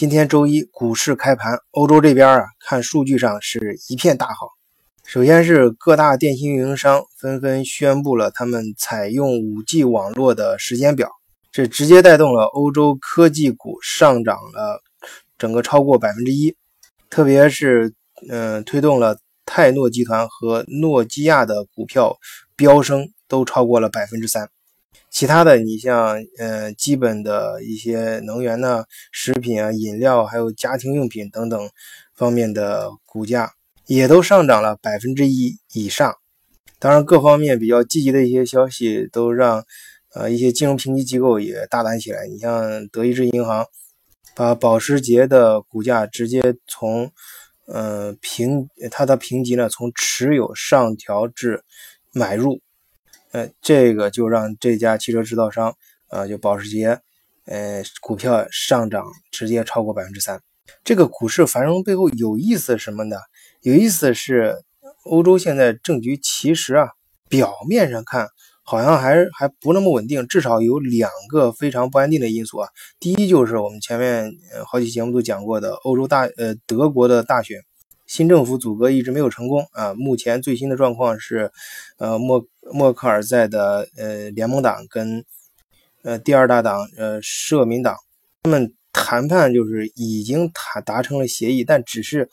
今天周一股市开盘，欧洲这边啊，看数据上是一片大好。首先是各大电信运营商纷纷宣布了他们采用 5G 网络的时间表，这直接带动了欧洲科技股上涨了整个超过百分之一，特别是嗯，推动了泰诺集团和诺基亚的股票飙升，都超过了百分之三。其他的，你像呃，基本的一些能源呢、食品啊、饮料，还有家庭用品等等方面的股价，也都上涨了百分之一以上。当然，各方面比较积极的一些消息，都让呃一些金融评级机构也大胆起来。你像德意志银行，把保时捷的股价直接从呃评它的评级呢，从持有上调至买入。呃，这个就让这家汽车制造商，呃，就保时捷，呃，股票上涨直接超过百分之三。这个股市繁荣背后有意思什么呢？有意思是，欧洲现在政局其实啊，表面上看好像还还不那么稳定，至少有两个非常不安定的因素啊。第一就是我们前面好几节目都讲过的欧洲大，呃，德国的大选。新政府组阁一直没有成功啊！目前最新的状况是，呃，默默克尔在的呃联盟党跟呃第二大党呃社民党，他们谈判就是已经谈达成了协议，但只是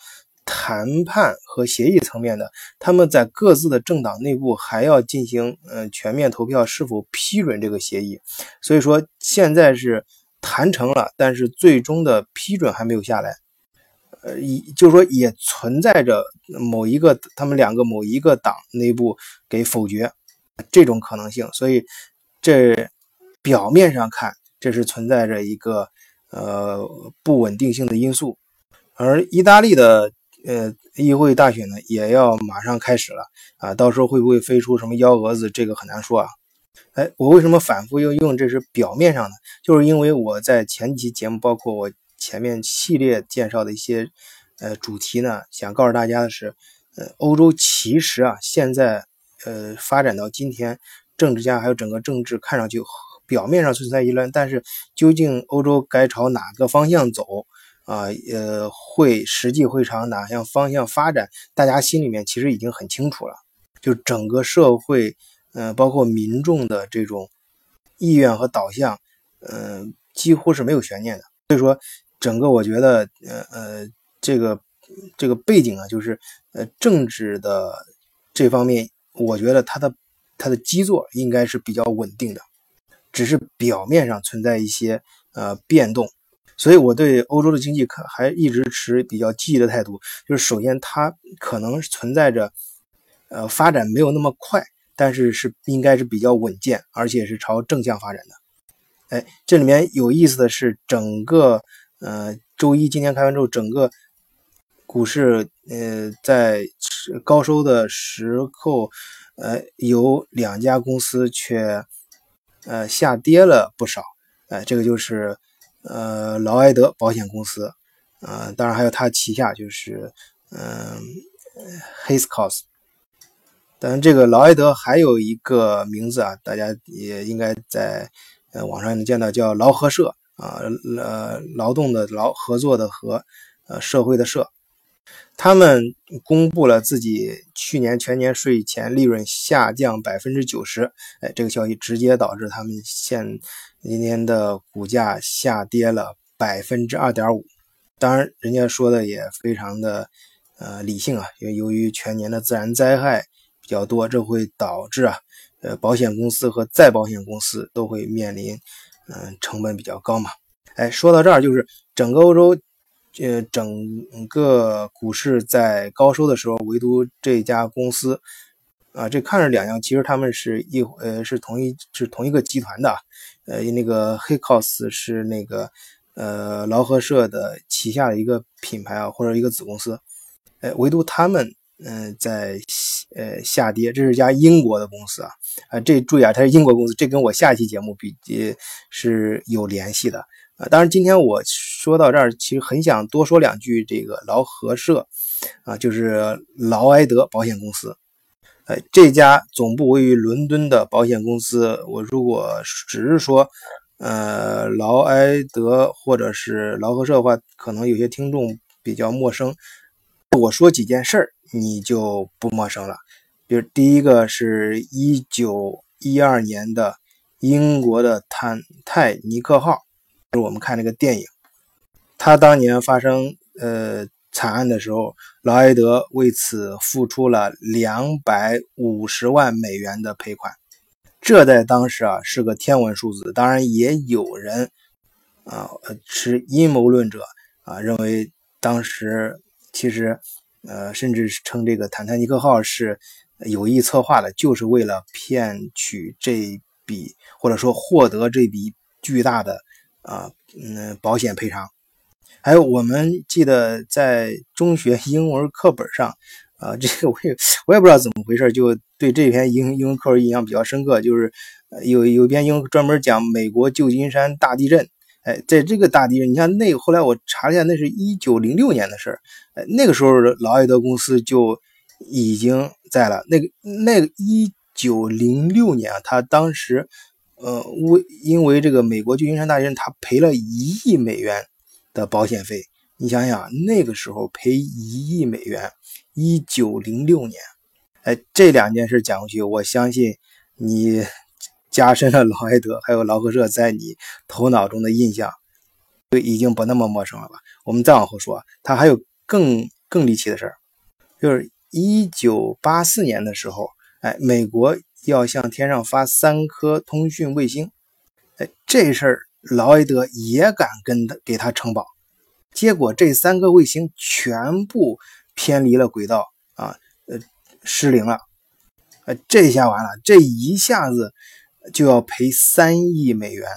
谈判和协议层面的，他们在各自的政党内部还要进行呃全面投票，是否批准这个协议。所以说现在是谈成了，但是最终的批准还没有下来。呃，一就是说，也存在着某一个他们两个某一个党内部给否决这种可能性，所以这表面上看，这是存在着一个呃不稳定性的因素。而意大利的呃议会大选呢，也要马上开始了啊，到时候会不会飞出什么幺蛾子，这个很难说啊。哎，我为什么反复要用这是表面上的？就是因为我在前几期节目，包括我。前面系列介绍的一些呃主题呢，想告诉大家的是，呃，欧洲其实啊，现在呃发展到今天，政治家还有整个政治看上去表面上存在一乱，但是究竟欧洲该朝哪个方向走啊？呃，会实际会朝哪样方向发展？大家心里面其实已经很清楚了，就整个社会，呃，包括民众的这种意愿和导向，嗯，几乎是没有悬念的。所以说。整个我觉得，呃呃，这个这个背景啊，就是呃政治的这方面，我觉得它的它的基座应该是比较稳定的，只是表面上存在一些呃变动，所以我对欧洲的经济可还一直持比较积极的态度。就是首先它可能存在着呃发展没有那么快，但是是应该是比较稳健，而且是朝正向发展的。哎，这里面有意思的是整个。呃，周一今天开完之后，整个股市呃在高收的时候，呃有两家公司却呃下跌了不少，呃这个就是呃劳埃德保险公司，呃当然还有它旗下就是嗯 Hiscox，当然这个劳埃德还有一个名字啊，大家也应该在呃网上能见到，叫劳合社。啊，呃，劳动的劳，合作的合，呃，社会的社，他们公布了自己去年全年税前利润下降百分之九十，哎，这个消息直接导致他们现今天的股价下跌了百分之二点五。当然，人家说的也非常的呃理性啊，因为由于全年的自然灾害比较多，这会导致啊，呃，保险公司和再保险公司都会面临。嗯，成本比较高嘛。哎，说到这儿，就是整个欧洲，呃，整个股市在高收的时候，唯独这家公司，啊，这看着两样，其实他们是一呃是同一是同一个集团的，呃，那个黑 cos 是那个呃劳合社的旗下的一个品牌啊，或者一个子公司，哎，唯独他们嗯在。呃，下跌，这是家英国的公司啊，啊，这注意啊，它是英国公司，这跟我下一期节目比是有联系的啊。当然，今天我说到这儿，其实很想多说两句这个劳合社啊，就是劳埃德保险公司，呃，这家总部位于伦敦的保险公司，我如果只是说呃，劳埃德或者是劳合社的话，可能有些听众比较陌生。我说几件事儿，你就不陌生了。比如第一个是一九一二年的英国的坦泰尼克号，就是我们看那个电影，他当年发生呃。惨案的时候，劳埃德为此付出了两百五十万美元的赔款，这在当时啊是个天文数字。当然，也有人啊持阴谋论者啊认为，当时其实呃甚至称这个“坦坦尼克号”是有意策划的，就是为了骗取这笔或者说获得这笔巨大的啊嗯保险赔偿。还有，我们记得在中学 英文课本上，啊，这个我也我也不知道怎么回事，就对这篇英英文课文印象比较深刻。就是有有篇英专门讲美国旧金山大地震。哎，在这个大地震，你看那个后来我查了一下，那是一九零六年的事儿。哎，那个时候劳埃德公司就已经在了。那个那个一九零六年啊，他当时呃为因为这个美国旧金山大地震，他赔了一亿美元。的保险费，你想想，那个时候赔一亿美元，一九零六年，哎，这两件事讲过去，我相信你加深了劳埃德还有劳合社在你头脑中的印象，就已经不那么陌生了吧？我们再往后说，他还有更更离奇的事儿，就是一九八四年的时候，哎，美国要向天上发三颗通讯卫星，哎，这事儿。劳埃德也敢跟他给他承保，结果这三个卫星全部偏离了轨道啊，呃，失灵了，呃，这下完了，这一下子就要赔三亿美元。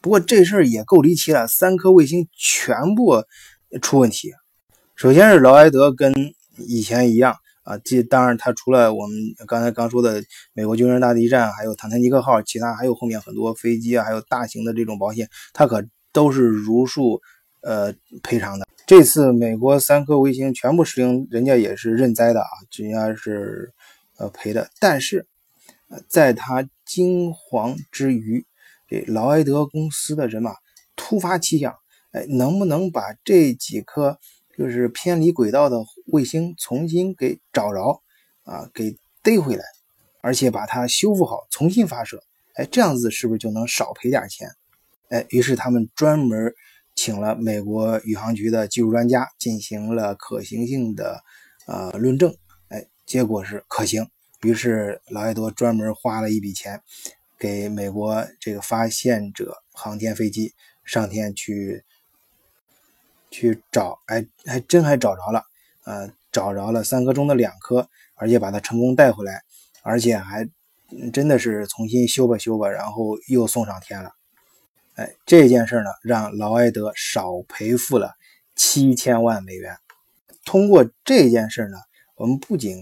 不过这事儿也够离奇了，三颗卫星全部出问题。首先是劳埃德跟以前一样。啊，这当然，他除了我们刚才刚说的美国军人大地震，还有坦坦尼克号，其他还有后面很多飞机啊，还有大型的这种保险，他可都是如数呃赔偿的。这次美国三颗卫星全部失灵，人家也是认栽的啊，人家是呃赔的。但是，在他惊惶之余，这劳埃德公司的人马突发奇想，哎，能不能把这几颗？就是偏离轨道的卫星重新给找着，啊，给逮回来，而且把它修复好，重新发射。哎，这样子是不是就能少赔点钱？哎，于是他们专门请了美国宇航局的技术专家进行了可行性的呃论证。哎，结果是可行。于是劳埃德专门花了一笔钱，给美国这个发现者航天飞机上天去。去找，哎，还真还找着了，呃，找着了三颗中的两颗，而且把它成功带回来，而且还真的是重新修吧修吧，然后又送上天了。哎，这件事呢，让劳埃德少赔付了七千万美元。通过这件事呢，我们不仅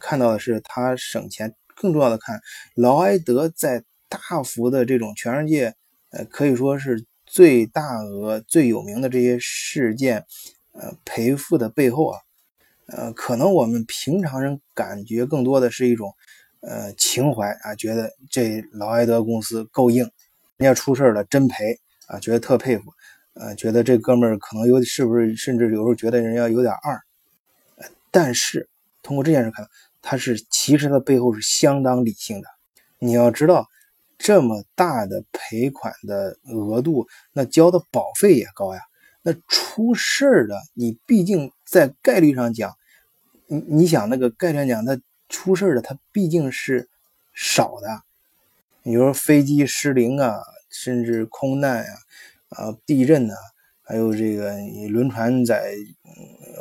看到的是他省钱，更重要的看劳埃德在大幅的这种全世界，呃，可以说是。最大额、最有名的这些事件，呃，赔付的背后啊，呃，可能我们平常人感觉更多的是一种，呃，情怀啊，觉得这劳埃德公司够硬，人家出事了真赔啊，觉得特佩服，呃，觉得这哥们儿可能有是不是，甚至有时候觉得人家有点二，但是通过这件事看，他是其实他背后是相当理性的，你要知道。这么大的赔款的额度，那交的保费也高呀。那出事儿的，你毕竟在概率上讲，你你想那个概率上讲，它出事儿的，它毕竟是少的。你说飞机失灵啊，甚至空难啊，啊地震呐，还有这个你轮船在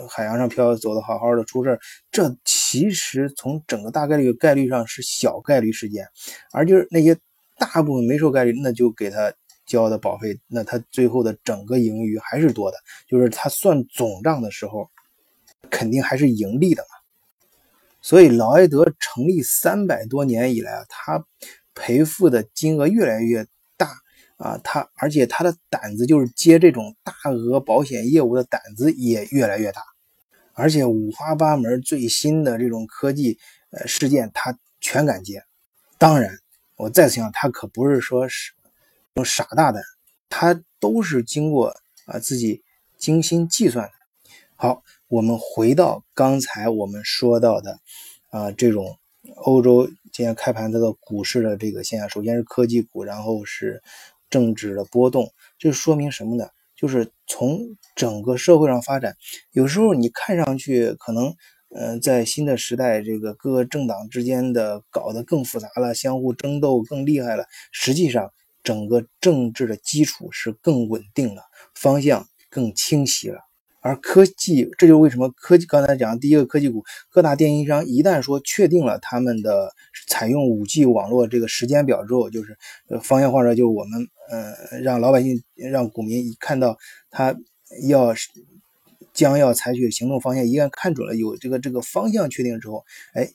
海洋上漂走的好好的出事儿，这其实从整个大概率概率上是小概率事件，而就是那些。大部分没受概率，那就给他交的保费，那他最后的整个盈余还是多的，就是他算总账的时候，肯定还是盈利的嘛。所以劳埃德成立三百多年以来啊，他赔付的金额越来越啊，他而且他的胆子就是接这种大额保险业务的胆子也越来越大，而且五花八门最新的这种科技呃事件他全敢接，当然。我再次强调，他可不是说是傻大胆，他都是经过啊自己精心计算的。好，我们回到刚才我们说到的啊这种欧洲今天开盘这个股市的这个现象，首先是科技股，然后是政治的波动，这说明什么呢？就是从整个社会上发展，有时候你看上去可能，嗯，在新的时代，这个各个政党之间的搞得更复杂了，相互争斗更厉害了。实际上，整个政治的基础是更稳定了，方向更清晰了。而科技，这就是为什么科技刚才讲第一个科技股，各大电信商一旦说确定了他们的采用五 G 网络这个时间表之后，就是呃方向或者就我们呃让老百姓让股民一看到他要将要采取行动方向，一旦看准了有这个这个方向确定之后，哎，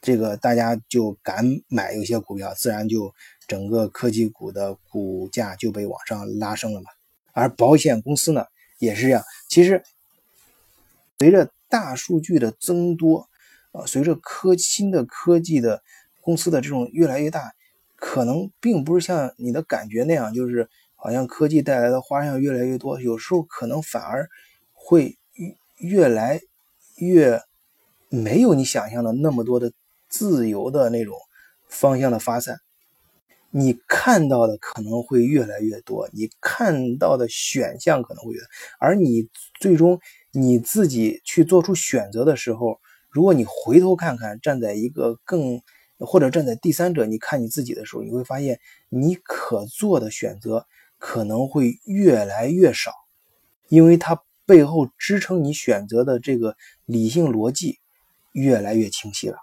这个大家就敢买一些股票，自然就整个科技股的股价就被往上拉升了嘛。而保险公司呢？也是这样，其实随着大数据的增多，啊，随着科新的科技的公司的这种越来越大，可能并不是像你的感觉那样，就是好像科技带来的花样越来越多，有时候可能反而会越来越没有你想象的那么多的自由的那种方向的发散。你看到的可能会越来越多，你看到的选项可能会越，而你最终你自己去做出选择的时候，如果你回头看看，站在一个更或者站在第三者，你看你自己的时候，你会发现你可做的选择可能会越来越少，因为它背后支撑你选择的这个理性逻辑越来越清晰了。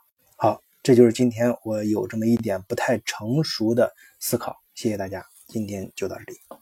这就是今天我有这么一点不太成熟的思考，谢谢大家，今天就到这里。